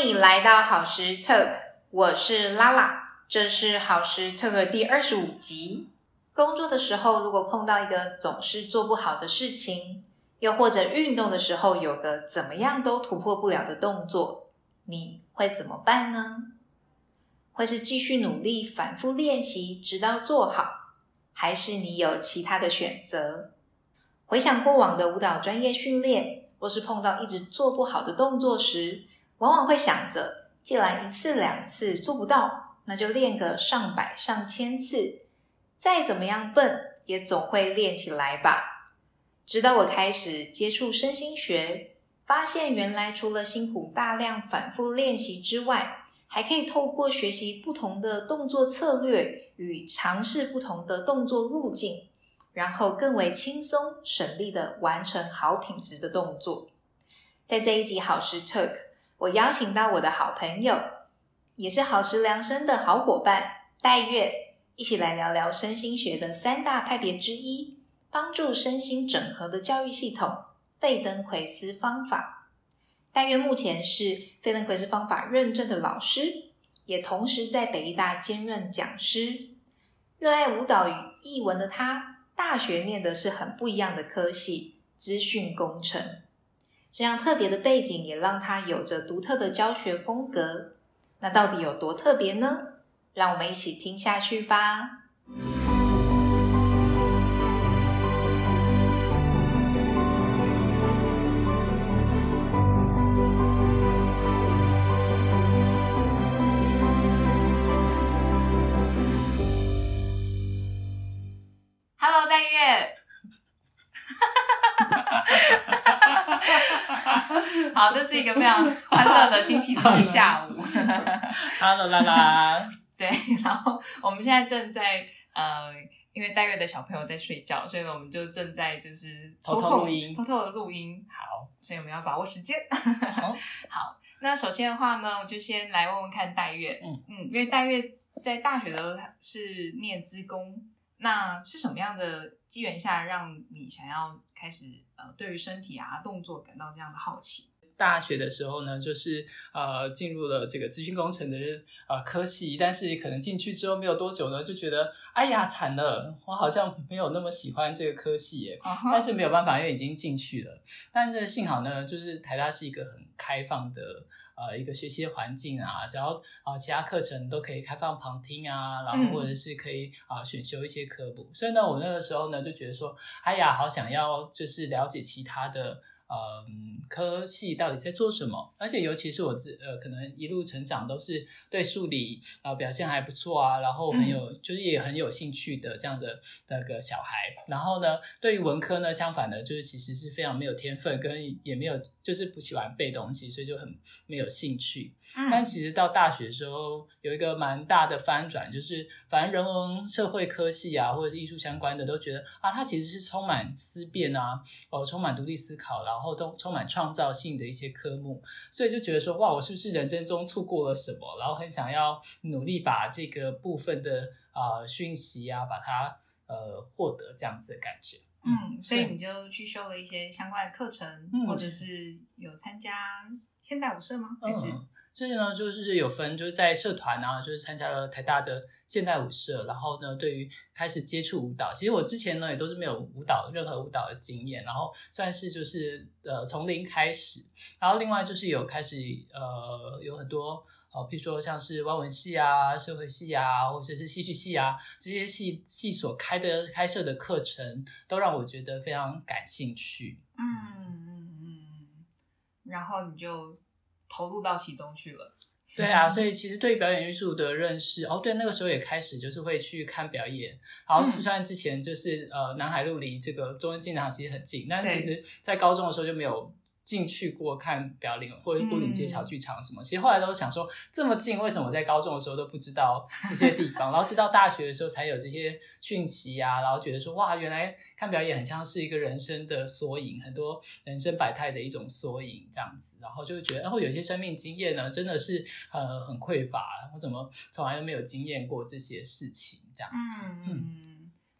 迎你来到好时 Talk，我是拉拉，这是好时 Talk 第二十五集。工作的时候，如果碰到一个总是做不好的事情，又或者运动的时候有个怎么样都突破不了的动作，你会怎么办呢？会是继续努力，反复练习，直到做好，还是你有其他的选择？回想过往的舞蹈专业训练，或是碰到一直做不好的动作时，往往会想着，既然一次两次做不到，那就练个上百上千次，再怎么样笨，也总会练起来吧。直到我开始接触身心学，发现原来除了辛苦大量反复练习之外，还可以透过学习不同的动作策略与尝试不同的动作路径，然后更为轻松省力的完成好品质的动作。在这一集好时 Talk。我邀请到我的好朋友，也是好时量身的好伙伴戴月，一起来聊聊身心学的三大派别之一，帮助身心整合的教育系统——费登奎斯方法。戴月目前是费登奎斯方法认证的老师，也同时在北医大兼任讲师。热爱舞蹈与艺文的他，大学念的是很不一样的科系——资讯工程。这样特别的背景也让他有着独特的教学风格。那到底有多特别呢？让我们一起听下去吧。好，这是一个非常欢乐的星期 天下午。Hello，啦啦。对，然后我们现在正在呃，因为戴月的小朋友在睡觉，所以呢，我们就正在就是偷偷录音，偷偷的录音。好，所以我们要把握时间。好，那首先的话呢，我就先来问问看戴月。嗯嗯，因为戴月在大学的时候是念资工，那是什么样的机缘下让你想要开始呃，对于身体啊动作感到这样的好奇？大学的时候呢，就是呃进入了这个资讯工程的呃科系，但是可能进去之后没有多久呢，就觉得哎呀惨了，我好像没有那么喜欢这个科系耶。但是没有办法，因为已经进去了。但是幸好呢，就是台大是一个很开放的呃一个学习环境啊，只要啊其他课程都可以开放旁听啊，然后或者是可以啊选修一些科目。所以呢，我那个时候呢就觉得说，哎呀，好想要就是了解其他的。呃，科系到底在做什么？而且尤其是我自呃，可能一路成长都是对数理啊表现还不错啊，然后很有就是也很有兴趣的这样的那个小孩。然后呢，对于文科呢，相反的，就是其实是非常没有天分，跟也没有就是不喜欢背东西，所以就很没有兴趣。但其实到大学的时候，有一个蛮大的翻转，就是反正人文社会科系啊，或者是艺术相关的，都觉得啊，它其实是充满思辨啊，哦，充满独立思考，然后。然后都充满创造性的一些科目，所以就觉得说，哇，我是不是人生中错过了什么？然后很想要努力把这个部分的啊讯息啊，把它呃获得这样子的感觉。嗯，所以你就去修了一些相关的课程，或者是有参加现代舞社吗？还是？这些呢，就是有分，就是在社团啊，就是参加了台大的现代舞社，然后呢，对于开始接触舞蹈，其实我之前呢也都是没有舞蹈任何舞蹈的经验，然后算是就是呃从零开始，然后另外就是有开始呃有很多呃，譬如说像是外文系啊、社会系啊，或者是戏剧系啊这些系系所开的开设的课程，都让我觉得非常感兴趣。嗯嗯嗯，然后你就。投入到其中去了，对啊，所以 其实对表演艺术的认识，哦，对，那个时候也开始就是会去看表演。然后虽然之前就是呃，南海路离这个中央纪念堂其实很近，但其实在高中的时候就没有。进去过看表演或者牯岭街小剧场什么，其实后来都想说这么近，为什么我在高中的时候都不知道这些地方？然后直到大学的时候才有这些讯息啊，然后觉得说哇，原来看表演很像是一个人生的缩影，很多人生百态的一种缩影这样子，然后就觉得，然后有些生命经验呢，真的是呃很匮乏，我怎么从来都没有经验过这些事情这样子？嗯嗯。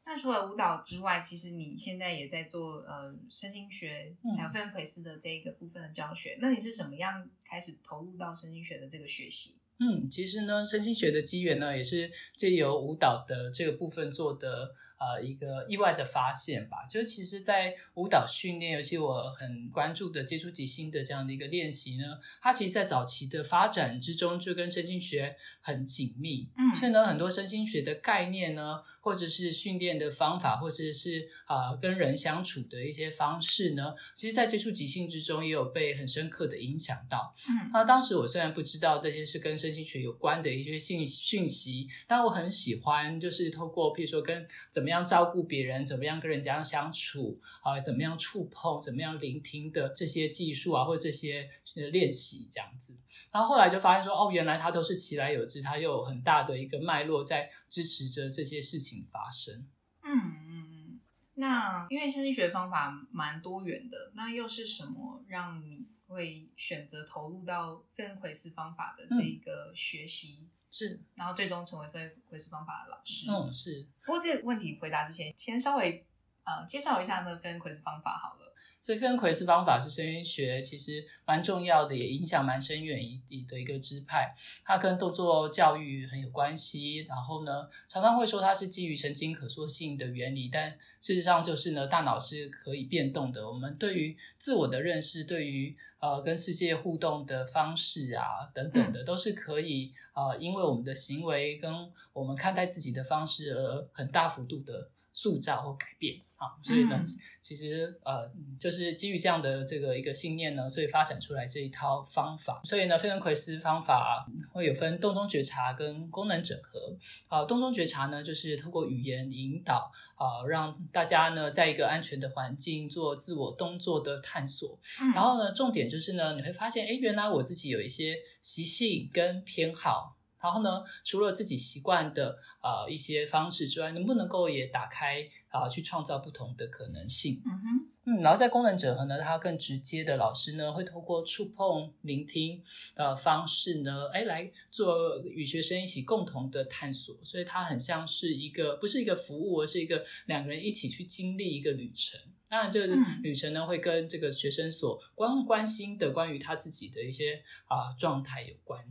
那除了舞蹈之外，其实你现在也在做呃身心学，还有费恩奎斯的这一个部分的教学。那你是什么样开始投入到身心学的这个学习？嗯，其实呢，身心学的机缘呢，也是借由舞蹈的这个部分做的呃一个意外的发现吧。就是其实，在舞蹈训练，尤其我很关注的接触即兴的这样的一个练习呢，它其实，在早期的发展之中，就跟身心学很紧密。嗯，所以呢，很多身心学的概念呢，或者是训练的方法，或者是啊跟人相处的一些方式呢，其实，在接触即兴之中，也有被很深刻的影响到。嗯，那当时我虽然不知道这些是跟身心学有关的一些信讯息，但我很喜欢，就是透过譬如说跟怎么样照顾别人，怎么样跟人家相处啊，怎么样触碰，怎么样聆听的这些技术啊，或者这些练习这样子。然后后来就发现说，哦，原来它都是其来有之，它又有很大的一个脉络在支持着这些事情发生。嗯嗯嗯。那因为身心学方法蛮多元的，那又是什么让你？会选择投入到费恩奎斯方法的这一个学习，是，然后最终成为费恩奎斯方法的老师。嗯，是。不过这个问题回答之前，先稍微呃介绍一下那费恩奎斯方法好了。所以费恩奎斯方法是声音学其实蛮重要的，也影响蛮深远一的一个支派。它跟动作教育很有关系。然后呢，常常会说它是基于神经可塑性的原理，但事实上就是呢，大脑是可以变动的。我们对于自我的认识，对于呃跟世界互动的方式啊等等的，都是可以呃因为我们的行为跟我们看待自己的方式而很大幅度的塑造或改变。好，所以呢，其实呃，就是基于这样的这个一个信念呢，所以发展出来这一套方法。所以呢，费伦奎斯方法会有分动中觉察跟功能整合。啊，动中觉察呢，就是透过语言引导啊，让大家呢在一个安全的环境做自我动作的探索。然后呢，重点就是呢，你会发现，哎，原来我自己有一些习性跟偏好。然后呢，除了自己习惯的啊一些方式之外，能不能够也打开啊，去创造不同的可能性？嗯哼，嗯，然后在功能整合呢，它更直接的老师呢，会透过触碰、聆听的方式呢，哎，来做与学生一起共同的探索，所以它很像是一个不是一个服务，而是一个两个人一起去经历一个旅程。当然，这个旅程呢，会跟这个学生所关关心的关于他自己的一些啊状态有关。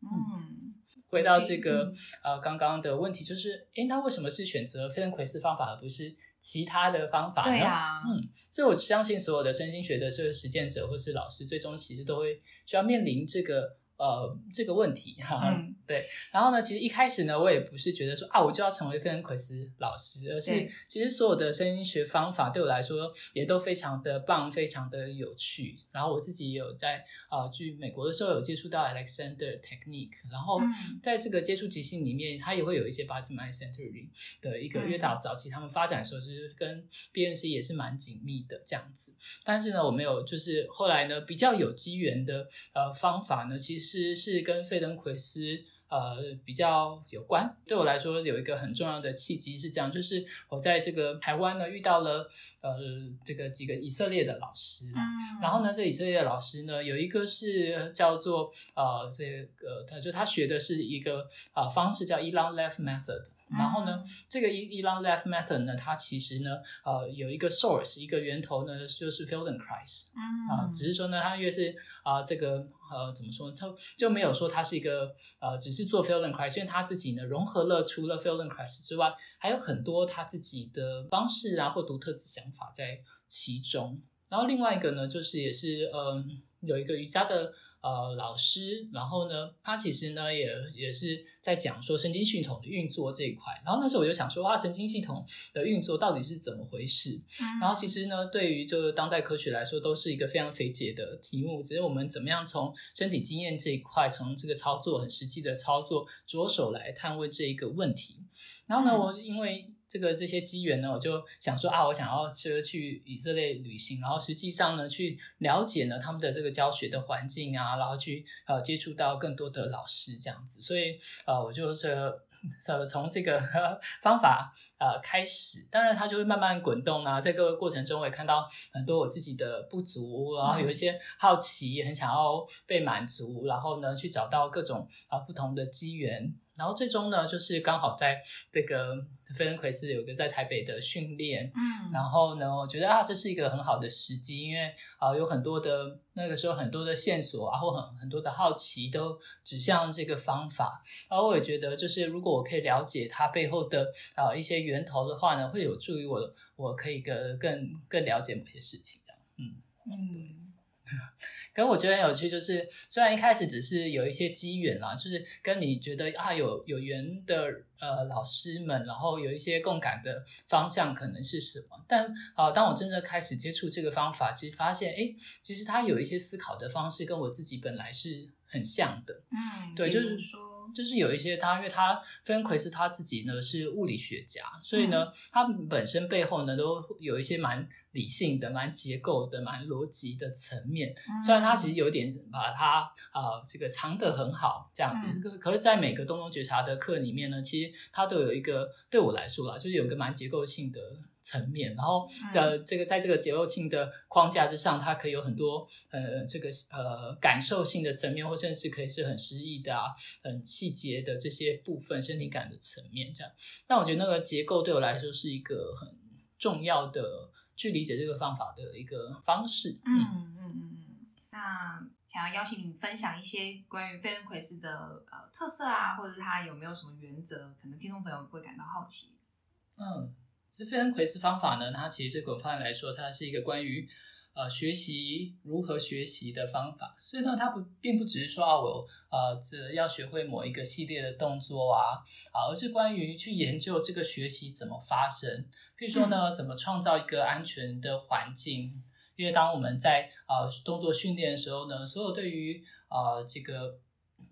嗯。回到这个呃刚刚的问题，就是诶，那为什么是选择费恩奎斯方法，而不是其他的方法呢？对啊，嗯，所以我相信所有的身心学的这个实践者或是老师，最终其实都会需要面临这个。呃，这个问题哈，对。然后呢，其实一开始呢，我也不是觉得说啊，我就要成为费恩奎斯老师，而是其实所有的声音学方法对我来说也都非常的棒，非常的有趣。然后我自己也有在啊，去美国的时候有接触到 Alexander Technique，然后在这个接触即兴里面，它也会有一些 Body Mind Centering 的一个，因为到早期他们发展的时候其实跟 BNC 也是蛮紧密的这样子。但是呢，我没有，就是后来呢，比较有机缘的呃方法呢，其实。实是跟费登奎斯呃比较有关。对我来说，有一个很重要的契机是这样，就是我在这个台湾呢遇到了呃这个几个以色列的老师，然后呢，这以色列的老师呢有一个是叫做呃这个他就他学的是一个啊方式叫 Elon Left Method。然后呢，这个 Elon Left Method 呢，它其实呢，呃，有一个 source，一个源头呢，就是 Feldenkrais。嗯。啊，只是说呢，它越是啊，这个呃，怎么说呢？它就没有说它是一个呃，只是做 Feldenkrais，因为他自己呢，融合了除了 Feldenkrais 之外，还有很多他自己的方式啊，或独特的想法在其中。然后另外一个呢，就是也是嗯。有一个瑜伽的呃老师，然后呢，他其实呢也也是在讲说神经系统的运作这一块。然后那时候我就想说，哇，神经系统的运作到底是怎么回事？然后其实呢，对于这个当代科学来说，都是一个非常肥解的题目。只是我们怎么样从身体经验这一块，从这个操作很实际的操作着手来探问这一个问题。然后呢，我因为。这个这些机缘呢，我就想说啊，我想要去去以色列旅行，然后实际上呢，去了解呢他们的这个教学的环境啊，然后去呃接触到更多的老师这样子，所以呃我就这呃从这个方法呃开始，当然它就会慢慢滚动啊，在各个过程中我也看到很多我自己的不足，然后有一些好奇，很想要被满足，然后呢去找到各种啊不同的机缘。然后最终呢，就是刚好在这个菲恩奎斯有个在台北的训练，嗯然后呢，我觉得啊，这是一个很好的时机，因为啊，有很多的那个时候很多的线索啊，或很很多的好奇都指向这个方法。然后我也觉得，就是如果我可以了解它背后的啊一些源头的话呢，会有助于我，我可以更更更了解某些事情，这样。嗯。嗯可是我觉得很有趣，就是虽然一开始只是有一些机缘啦，就是跟你觉得啊有有缘的呃老师们，然后有一些共感的方向可能是什么，但啊、当我真正开始接触这个方法，其实发现哎，其实它有一些思考的方式跟我自己本来是很像的。嗯，对就是说，就是有一些他，因为他菲恩奎斯他自己呢是物理学家，所以呢，他本身背后呢都有一些蛮理性的、蛮结构的、蛮逻辑的层面。虽然他其实有点把他啊、呃这个藏得很好这样子，可是在每个东东觉察的课里面呢，其实他都有一个对我来说啦，就是有一个蛮结构性的层面，然后呃这个在这个结构性的框架之上，它可以有很多呃这个呃感受性的层面，或甚至可以是很诗意的啊，很细节的这些部分，身体感的层面这样。那我觉得那个结构对我来说是一个很重要的去理解这个方法的一个方式。嗯嗯嗯嗯，那想要邀请你分享一些关于费恩奎斯的呃特色啊，或者是他有没有什么原则，可能听众朋友会感到好奇。嗯，这费恩奎斯方法呢，它其实广泛来说，它是一个关于呃学习如何学习的方法。所以呢，它不并不只是说啊，我呃这要学会某一个系列的动作啊啊，而是关于去研究这个学习怎么发生。譬如说呢，怎么创造一个安全的环境。因为当我们在呃动作训练的时候呢，所有对于呃这个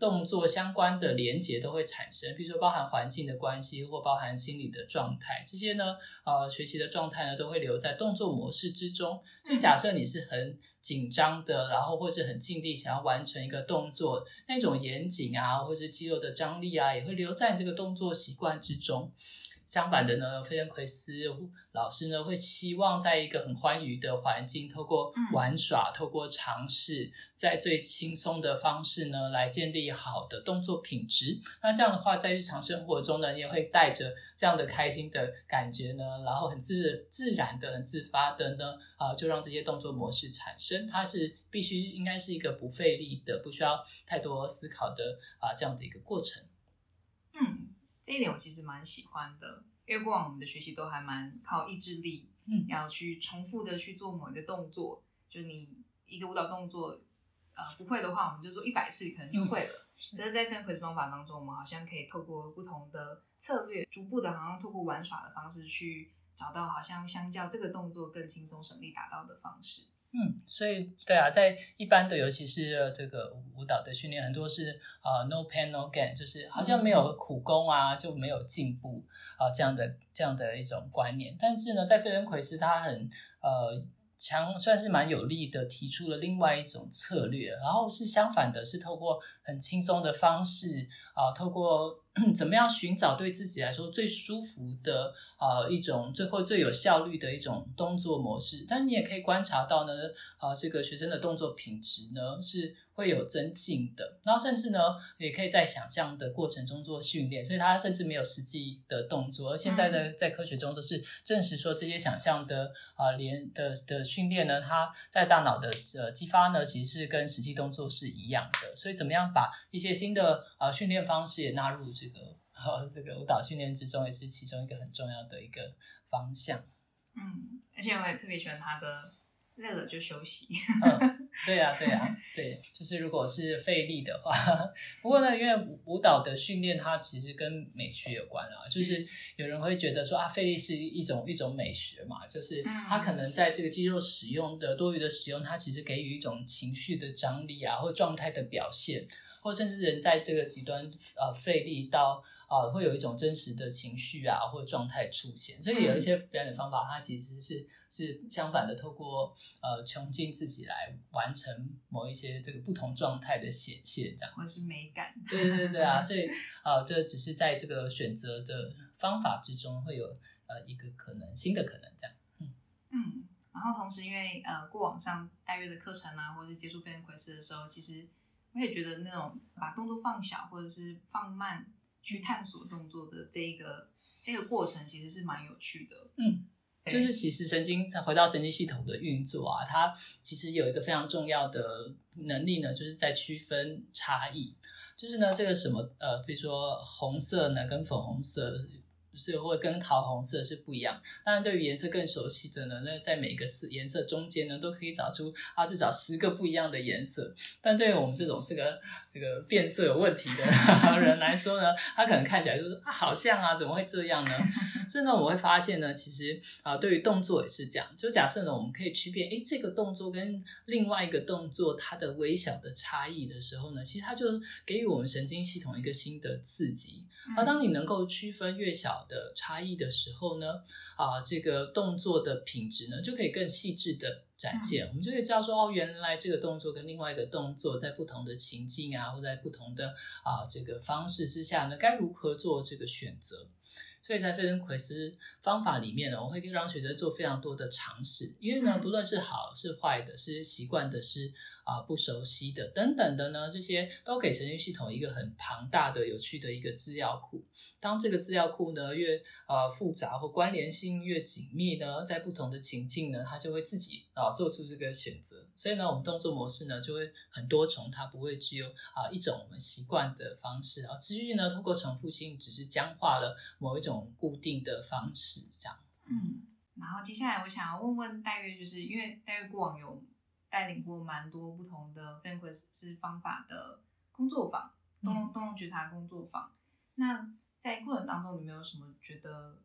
动作相关的连结都会产生，比如说包含环境的关系或包含心理的状态，这些呢呃学习的状态呢都会留在动作模式之中。所以假设你是很紧张的，然后或是很尽力想要完成一个动作，那种严谨啊，或是肌肉的张力啊，也会留在你这个动作习惯之中。相反的呢，费恩奎斯老师呢会希望在一个很欢愉的环境，透过嗯玩耍，透过尝试，在最轻松的方式呢来建立好的动作品质。那这样的话，在日常生活中呢，也会带着这样的开心的感觉呢，然后很自自然的、很自发的呢，啊、就让这些动作模式产生。它是必须应该是一个不费力的，不需要太多思考的啊、这样的一个过程。嗯，这一点我其实蛮喜欢的，因为过往我们的学习都还蛮靠意志力，嗯要去重复的去做某一个动作，就你一个舞蹈动作，呃，不会的话，我们就做一百次，可能就会了。可是，在 f a n q u i z 方法当中，我们好像可以透过不同的策略，逐步的，好像透过玩耍的方式去找到好像相较这个动作更轻松省力达到的方式。嗯，所以对啊，在一般的，尤其是呃这个舞蹈的训练，很多是呃 no pain no gain，就是好像没有苦功啊，就没有进步啊、这样的这样的一种观念。但是呢，在费恩奎斯他很呃强，算是蛮有力的提出了另外一种策略，然后是相反的，是透过很轻松的方式啊、透过 怎么样寻找对自己来说最舒服的啊、一种最后最有效率的一种动作模式。但你也可以观察到呢，啊、这个学生的动作品质呢是会有增进的，然后甚至呢也可以在想象的过程中做训练，所以他甚至没有实际的动作。而现在的在科学中都是证实说，这些想象的啊、连的的训练呢，它在大脑的呃激发呢，其实是跟实际动作是一样的。所以怎么样把一些新的啊、训练方式也纳入这个呃这个舞蹈训练之中，也是其中一个很重要的一个方向。嗯，而且我也特别喜欢他的累了就休息。嗯，对呀、对呀、对，就是如果是费力的话，不过呢，因为舞舞蹈的训练它其实跟美学有关啊，就是有人会觉得说啊，费力是一种一种美学嘛，就是它可能在这个肌肉使用的多余的使用，它其实给予一种情绪的张力啊，或状态的表现，或甚至人在这个极端呃费力到啊、会有一种真实的情绪啊或状态出现，所以有一些表演方法，它其实是是相反的，透过呃穷尽自己来完成某一些这个不同状态的显现，这样。或者是美感。对对对对啊，所以啊，这只是在这个选择的方法之中会有呃一个可能新的可能这样。嗯，然后同时因为呃过往上大约的课程啊，或者是接触飞人奎斯的时候，其实我也觉得那种把动作放小或者是放慢去探索动作的这一个这个过程，其实是蛮有趣的。嗯，就是其实神经再回到神经系统的运作啊，它其实有一个非常重要的能力呢，就是在区分差异。就是呢，这个什么呃，比如说红色呢跟粉红色。是会跟桃红色是不一样。当然，对于颜色更熟悉的呢，那在每个色颜色中间呢，都可以找出啊至少十个不一样的颜色。但对于我们这种这个这个变色有问题的 人来说呢，他可能看起来就是啊好像啊，怎么会这样呢？所以呢，我们会发现呢，其实啊，对于动作也是这样。就假设呢，我们可以区别，哎，这个动作跟另外一个动作它的微小的差异的时候呢，其实它就给予我们神经系统一个新的刺激。而当你能够区分越小的差异的时候呢，啊，这个动作的品质呢就可以更细致的展现。我们就可以知道说，哦，原来这个动作跟另外一个动作在不同的情境啊，或在不同的啊这个方式之下呢，该如何做这个选择。所以在费登奎斯方法里面呢，我会让学生做非常多的尝试，因为呢，不论是好是坏的，是习惯的，是。啊，不熟悉的等等的呢，这些都给神经系统一个很庞大的、有趣的一个资料库。当这个资料库呢越呃复杂或关联性越紧密呢，在不同的情境呢，它就会自己啊做出这个选择。所以呢，我们动作模式呢就会很多重，它不会只有啊一种我们习惯的方式啊。持续呢，通过重复性，只是僵化了某一种固定的方式，这样。嗯，然后接下来我想要问问戴月，就是因为戴月过往有。带领过蛮多不同的 f a n q u e s 是方法的工作坊，动动觉察工作坊。那在过程当中，你没有什么觉得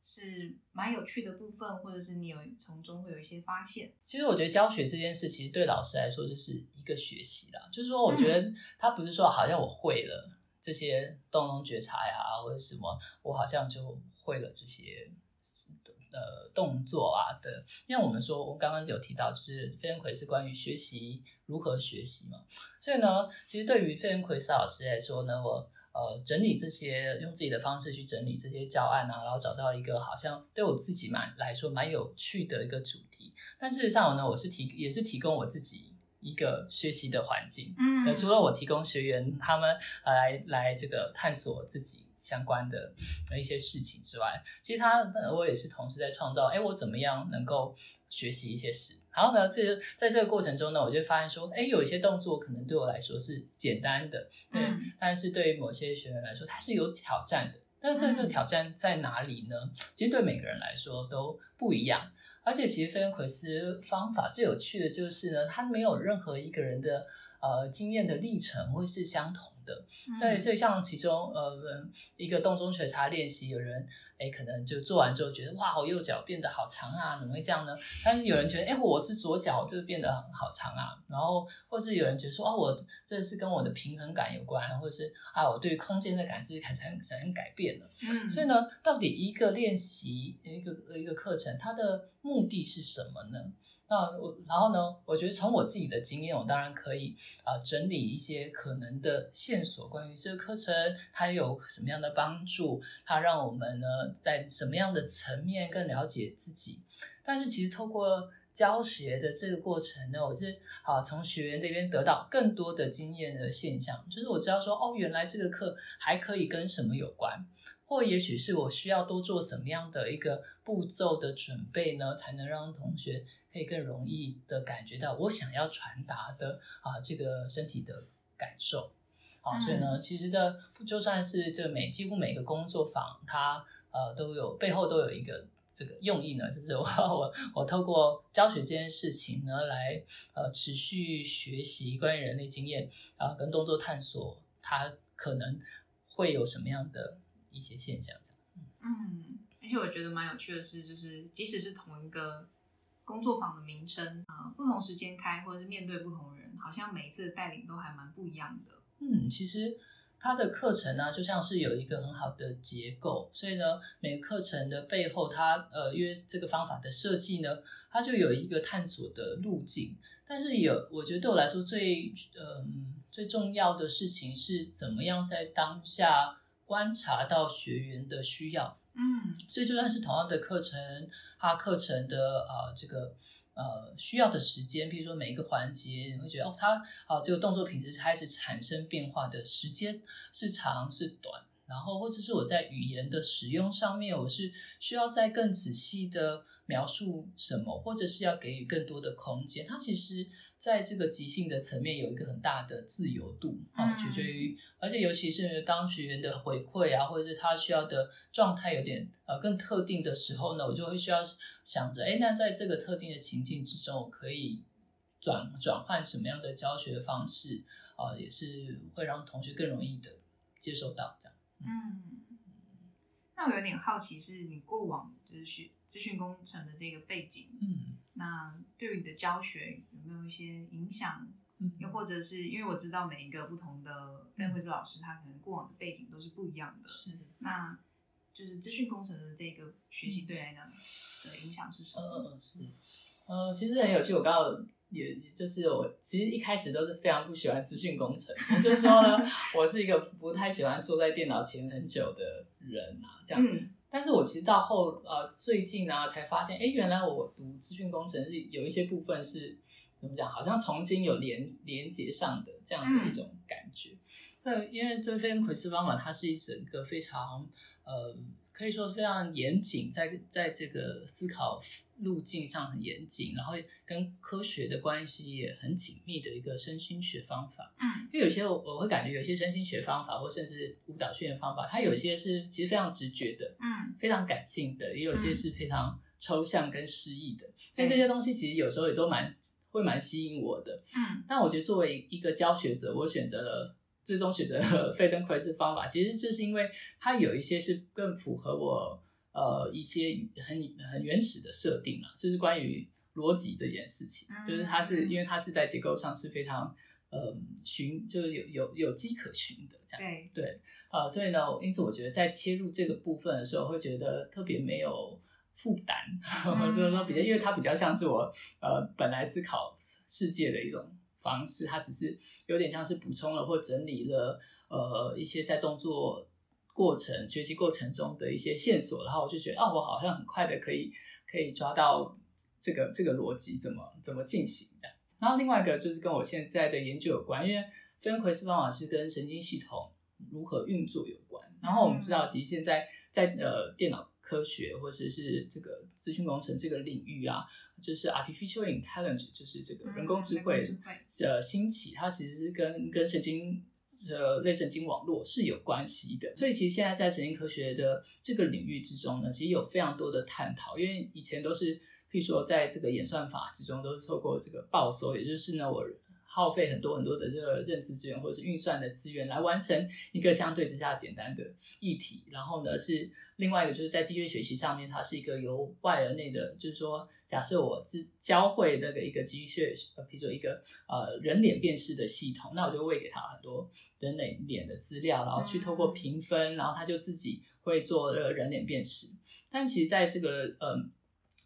是蛮有趣的部分，或者是你有从中会有一些发现？其实我觉得教学这件事，其实对老师来说就是一个学习啦。就是说，我觉得他不是说好像我会了这些动中觉察呀，或者什么，我好像就会了这些。的动作啊的，因为我们说，我刚刚有提到，就是费恩奎是关于学习如何学习嘛，所以呢，其实对于费恩奎斯老师来说呢，我呃整理这些，用自己的方式去整理这些教案啊，然后找到一个好像对我自己蛮来说蛮有趣的一个主题，但事实上呢，我是提也是提供我自己一个学习的环境，嗯，除了我提供学员他们来来这个探索自己。相关的一些事情之外，其实他我也是同时在创造，哎，我怎么样能够学习一些事？然后呢，这在这个过程中呢，我就发现说，哎，有一些动作可能对我来说是简单的，对，但是对于某些学员来说，它是有挑战的。但是这这个挑战在哪里呢？其实对每个人来说都不一样。而且其实菲恩奎斯方法最有趣的就是呢，它没有任何一个人的呃经验的历程会是相同。的，所以所以像其中呃一个动中觉察练习，有人哎可能就做完之后觉得哇，我右脚变得好长啊，怎么会这样呢？但是有人觉得哎，我是左脚这个变得好长啊，然后或是有人觉得说哦，我这是跟我的平衡感有关，或者是啊，我对空间的感知开始产生改变了。嗯，所以呢，到底一个练习一个一个课程，它的目的是什么呢？那我，然后呢？我觉得从我自己的经验，我当然可以啊整理一些可能的线索，关于这个课程它有什么样的帮助，它让我们呢在什么样的层面更了解自己。但是其实透过教学的这个过程呢，我是啊从学员那边得到更多的经验的现象，就是我知道说哦，原来这个课还可以跟什么有关。或也许是我需要多做什么样的一个步骤的准备呢，才能让同学可以更容易的感觉到我想要传达的啊这个身体的感受。好，所以呢，其实这就算是这每几乎每个工作坊，它呃都有背后都有一个这个用意呢，就是我我我透过教学这件事情呢，来呃持续学习关于人类经验啊跟动作探索，它可能会有什么样的。一些现象，这样。嗯，而且我觉得蛮有趣的是，就是即使是同一个工作坊的名称，呃，不同时间开，或者是面对不同人，好像每一次的带领都还蛮不一样的。嗯，其实它的课程呢，就像是有一个很好的结构，所以呢，每个课程的背后，它呃，因为这个方法的设计呢，它就有一个探索的路径。但是有，我觉得对我来说最嗯最重要的事情是怎么样在当下。观察到学员的需要，嗯，所以就算是同样的课程，它课程的呃这个呃需要的时间，比如说每一个环节，你会觉得哦，它啊这个动作品质开始产生变化的时间是长是短。然后或者是我在语言的使用上面，我是需要再更仔细的描述什么，或者是要给予更多的空间。它其实在这个即兴的层面有一个很大的自由度啊，取决于，而且尤其是当学员的回馈啊，或者是他需要的状态有点呃更特定的时候呢，我就会需要想着，哎，那在这个特定的情境之中，我可以转转换什么样的教学方式啊，也是会让同学更容易的接受到这样。嗯，那我有点好奇，是你过往就是学资讯工程的这个背景，嗯那对于你的教学有没有一些影响？嗯又或者是因为我知道每一个不同的分会是老师，他可能过往的背景都是不一样的。是那就是资讯工程的这个学习对你来讲的影响是什么？嗯是呃，其实很有趣。我刚刚也就是我其实一开始都是非常不喜欢资讯工程，也就是说呢，我是一个不太喜欢坐在电脑前很久的人啊，这样。嗯但是我其实到后呃最近呢、才发现，哎，原来我读资讯工程是有一些部分是怎么讲，好像曾经有连连接上的这样的一种感觉。对，因为这边奎斯方法它是一整个非常呃可以说非常严谨，在在这个思考路径上很严谨，然后跟科学的关系也很紧密的一个身心学方法。嗯。因为有些我我会感觉有些身心学方法或甚至舞蹈训练方法，它有些是其实非常直觉的，嗯。非常感性的，也有些是非常抽象跟诗意的，所以这些东西其实有时候也都蛮会蛮吸引我的。嗯。但我觉得作为一个教学者，我选择了最终选择了费登奎斯方法，其实就是因为它有一些是更符合我呃一些很很原始的设定啊，就是关于逻辑这件事情，嗯。就是它是因为它是在结构上是非常呃循，就是有有有迹可循的这样。对，对，呃，所以呢，因此我觉得在切入这个部分的时候，会觉得特别没有负担，嗯就是说比较，因为它比较像是我呃本来思考世界的一种方式，它只是有点像是补充了或整理了呃一些在动作过程、学习过程中的一些线索，然后我就觉得啊，我好像很快的可以可以抓到这个这个逻辑怎么怎么进行这样。然后另外一个就是跟我现在的研究有关，因为菲恩奎斯方法是跟神经系统如何运作有。然后我们知道，其实现在在呃电脑科学或者是这个资讯工程这个领域啊，就是 artificial intelligence，就是这个人工智慧的兴起，它其实是跟跟神经呃类神经网络是有关系的。所以其实现在在神经科学的这个领域之中呢，其实有非常多的探讨，因为以前都是譬如说在这个演算法之中都是透过这个报搜，也就是呢我。耗费很多很多的这个认知资源或者是运算的资源来完成一个相对之下简单的议题，然后呢是另外一个就是在机械学习上面，它是一个由外而内的，就是说，假设我只教会那个一个机械，呃，比如说一个呃人脸辨识的系统，那我就喂给他很多人脸脸的资料，然后去透过评分，然后他就自己会做呃人脸辨识。但其实在这个呃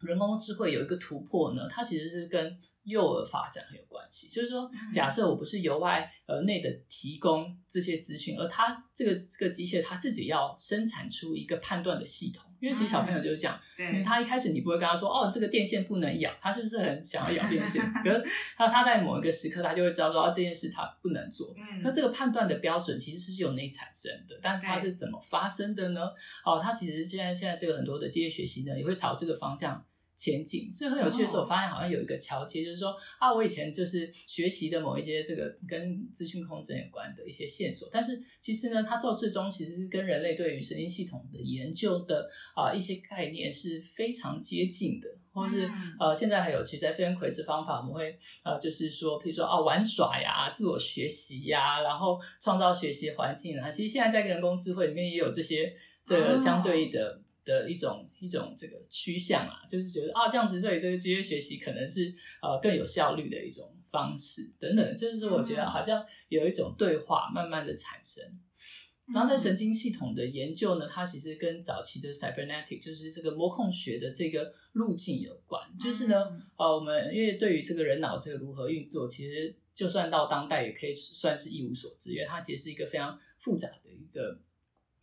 人工智慧有一个突破呢，它其实是跟幼儿发展很有关系，就是说，假设我不是由外而内的提供这些资讯，而他这个这个机械他自己要生产出一个判断的系统，因为其实小朋友就是这样，他一开始你不会跟他说，哦，这个电线不能咬，他就是很想要咬电线，可是他他在某一个时刻他就会知道说，哦，这件事他不能做，嗯。可这个判断的标准其实是由内产生的，但是它是怎么发生的呢？哦，它其实现在现在这个很多的机械学习呢，也会朝这个方向前进。所以很有趣的是，哦我发现好像有一个桥接，就是说啊，我以前就是学习的某一些这个跟资讯控制有关的一些线索，但是其实呢，它到最终其实是跟人类对于神经系统的研究的啊、一些概念是非常接近的。或是、嗯呃，现在还有，其实在非常奎斯方法，我们会呃，就是说，比如说啊，玩耍呀、自我学习呀，然后创造学习环境啊。其实现在在人工智慧里面也有这些这个相对的、的一种一种这个趋向啊，就是觉得啊，这样子对这个机械学习可能是呃更有效率的一种方式等等。就是说，我觉得好像有一种对话慢慢的产生。然后在神经系统的研究呢，它其实跟早期的 cybernetic，就是这个模控学的这个路径有关。就是呢，嗯呃，我们因为对于这个人脑这个如何运作，其实就算到当代也可以算是一无所知，因为它其实是一个非常复杂的一个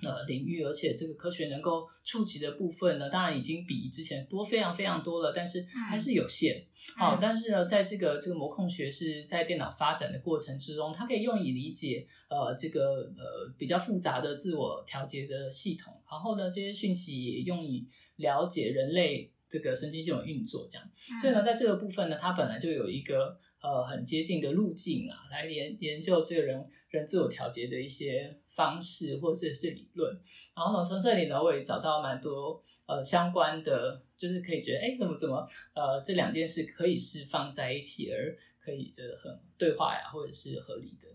呃领域，而且这个科学能够触及的部分呢，当然已经比之前多非常非常多了，但是还是有限。好，但是呢，在这个这个模控学是在电脑发展的过程之中，它可以用以理解呃这个呃比较复杂的自我调节的系统，然后呢，这些讯息也用以了解人类这个神经系统运作，这样。所以呢，在这个部分呢，它本来就有一个。呃，很接近的路径啊，来研研究这个人人自我调节的一些方式或者是理论。然后呢，从这里呢，我也找到蛮多呃相关的，就是可以觉得，哎，怎么怎么，呃，这两件事可以是放在一起，而可以这个很对话呀，或者是合理的。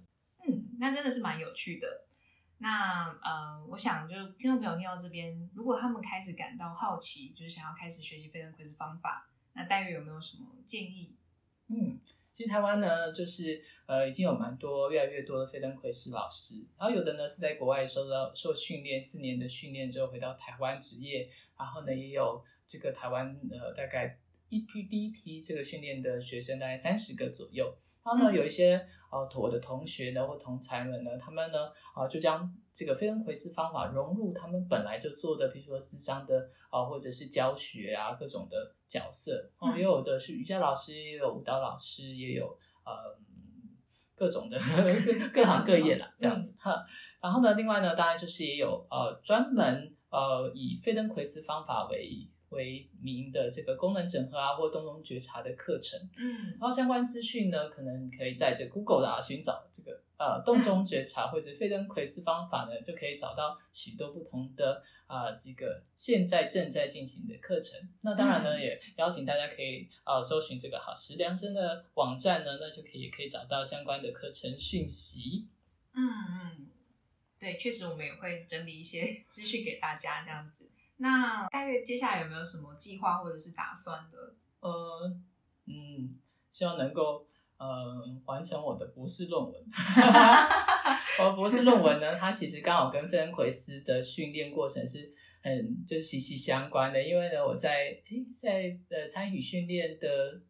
嗯，那真的是蛮有趣的。那呃，我想就听众朋友听到这边，如果他们开始感到好奇，就是想要开始学习飞登奎斯方法，那戴月有没有什么建议？嗯。其实台湾呢，就是呃，已经有蛮多越来越多的飞登奎斯老师，然后有的呢是在国外受到受训练四年的训练之后回到台湾职业，然后呢也有这个台湾呃大概一批第一批这个训练的学生大概三十个左右，然后呢有一些。呃，我的同学呢或同才们呢，他们呢啊就将这个菲恩奎斯方法融入他们本来就做的，比如说智商的啊，或者是教学啊各种的角色哦，也有的是瑜伽老师，也有舞蹈老师，也有呃各种的 各行各业啦这样子哈。然后呢，另外呢，当然就是也有呃专门呃以费登奎斯方法为。为名的这个功能整合啊，或动中觉察的课程，嗯，然后相关资讯呢，可能可以在这 Google 啊寻找这个呃洞中觉察或者费登奎斯方法呢，就可以找到许多不同的啊这个现在正在进行的课程。那当然呢，也邀请大家可以呃搜寻这个好时量身的网站呢，那就可以也可以找到相关的课程讯息。嗯嗯，对，确实我们也会整理一些 资讯给大家这样子。那大约接下来有没有什么计划或者是打算的？呃，嗯，希望能够呃完成我的博士论文。我博士论文呢，它其实刚好跟费恩奎斯的训练过程是很就是息息相关的。因为呢，我在诶在呃参与训练的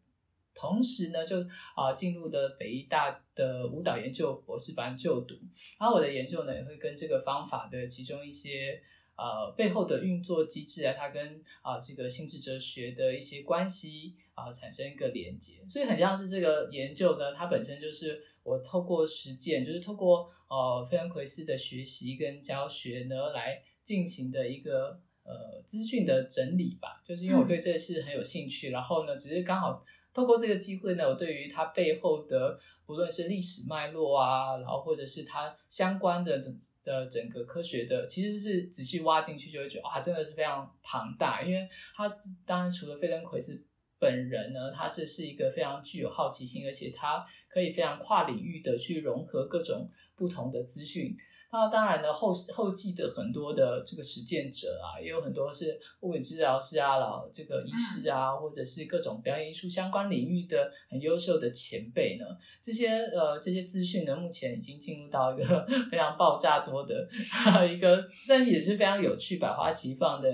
同时呢，就啊进入了北医大的舞蹈研究博士班就读。然后我的研究呢，也会跟这个方法的其中一些。呃，背后的运作机制啊，它跟啊这个心智哲学的一些关系啊产生一个连接，所以很像是这个研究呢，它本身就是我透过实践，就是透过呃费恩奎斯的学习跟教学呢来进行的一个呃资讯的整理吧，就是因为我对这个事很有兴趣，然后呢，只是刚好透过这个机会呢，我对于它背后的。不论是历史脉络啊，然后或者是它相关的整的整个科学的，其实是仔细挖进去就会觉得哇，真的是非常庞大。因为它当然除了费登奎斯本人呢，他这是一个非常具有好奇心，而且他可以非常跨领域的去融合各种不同的资讯。那当然呢，后后继的很多的这个实践者啊，也有很多是物理治疗师啊、老这个医师啊，或者是各种表演艺术相关领域的很优秀的前辈呢。这些呃这些资讯呢，目前已经进入到一个非常爆炸多的 一个，但是也是非常有趣、百花齐放的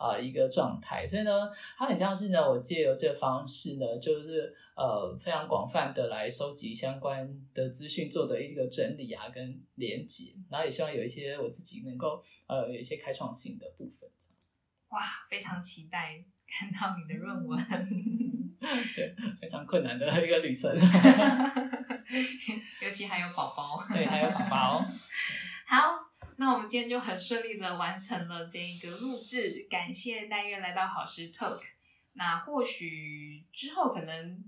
啊一个状态。所以呢，它很像是呢，我借由这个方式呢，就是。呃，非常广泛的来收集相关的资讯，做的一个整理啊，跟连接，然后也希望有一些我自己能够呃有一些开创性的部分。哇，非常期待看到你的论文，对，非常困难的一个旅程 尤其还有宝宝，对，还有宝宝。好，那我们今天就很顺利的完成了这一个录制，感谢戴月来到好时 Talk。那或许之后可能。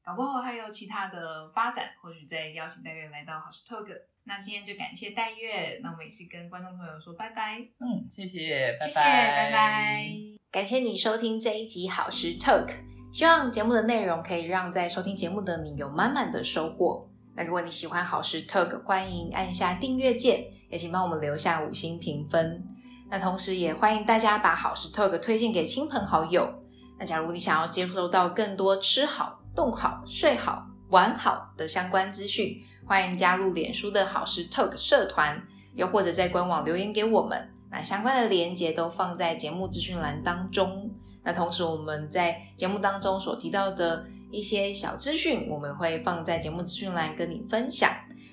搞不好还有其他的发展，或许再邀请戴月来到好时 talk。那今天就感谢戴月，那我们也是跟观众朋友说拜拜。嗯，谢谢，谢谢，拜拜。感谢你收听这一集好时 talk，希望节目的内容可以让在收听节目的你有满满的收获。那如果你喜欢好时 talk，欢迎按下订阅键，也请帮我们留下五星评分。那同时也欢迎大家把好事 talk 推荐给亲朋好友。那假如你想要接收到更多吃好。动好、睡好、玩好的相关资讯，欢迎加入脸书的好事 Talk 社团，又或者在官网留言给我们。那相关的连接都放在节目资讯栏当中。那同时我们在节目当中所提到的一些小资讯，我们会放在节目资讯栏跟你分享。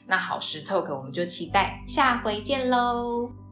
那好石头哥我们就期待下回见喽。